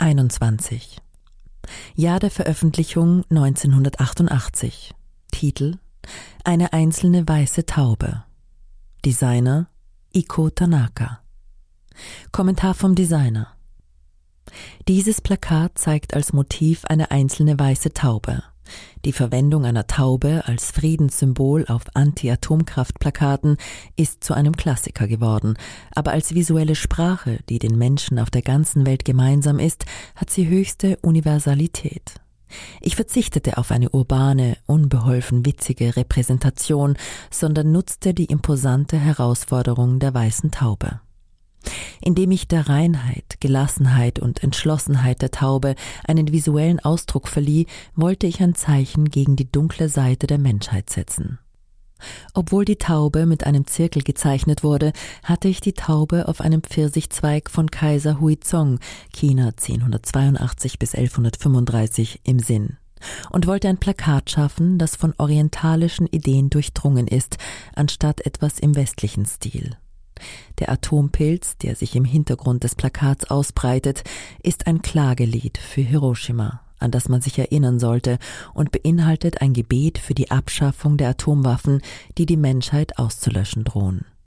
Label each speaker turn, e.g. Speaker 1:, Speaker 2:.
Speaker 1: 21. Jahr der Veröffentlichung 1988. Titel Eine einzelne weiße Taube. Designer Iko Tanaka. Kommentar vom Designer. Dieses Plakat zeigt als Motiv eine einzelne weiße Taube. Die Verwendung einer Taube als Friedenssymbol auf Anti-Atomkraft-Plakaten ist zu einem Klassiker geworden, aber als visuelle Sprache, die den Menschen auf der ganzen Welt gemeinsam ist, hat sie höchste Universalität. Ich verzichtete auf eine urbane, unbeholfen witzige Repräsentation, sondern nutzte die imposante Herausforderung der weißen Taube indem ich der Reinheit, Gelassenheit und Entschlossenheit der Taube einen visuellen Ausdruck verlieh, wollte ich ein Zeichen gegen die dunkle Seite der Menschheit setzen. Obwohl die Taube mit einem Zirkel gezeichnet wurde, hatte ich die Taube auf einem Pfirsichzweig von Kaiser Huizong, China 1082 bis 1135, im Sinn und wollte ein Plakat schaffen, das von orientalischen Ideen durchdrungen ist, anstatt etwas im westlichen Stil. Der Atompilz, der sich im Hintergrund des Plakats ausbreitet, ist ein Klagelied für Hiroshima, an das man sich erinnern sollte und beinhaltet ein Gebet für die Abschaffung der Atomwaffen, die die Menschheit auszulöschen drohen.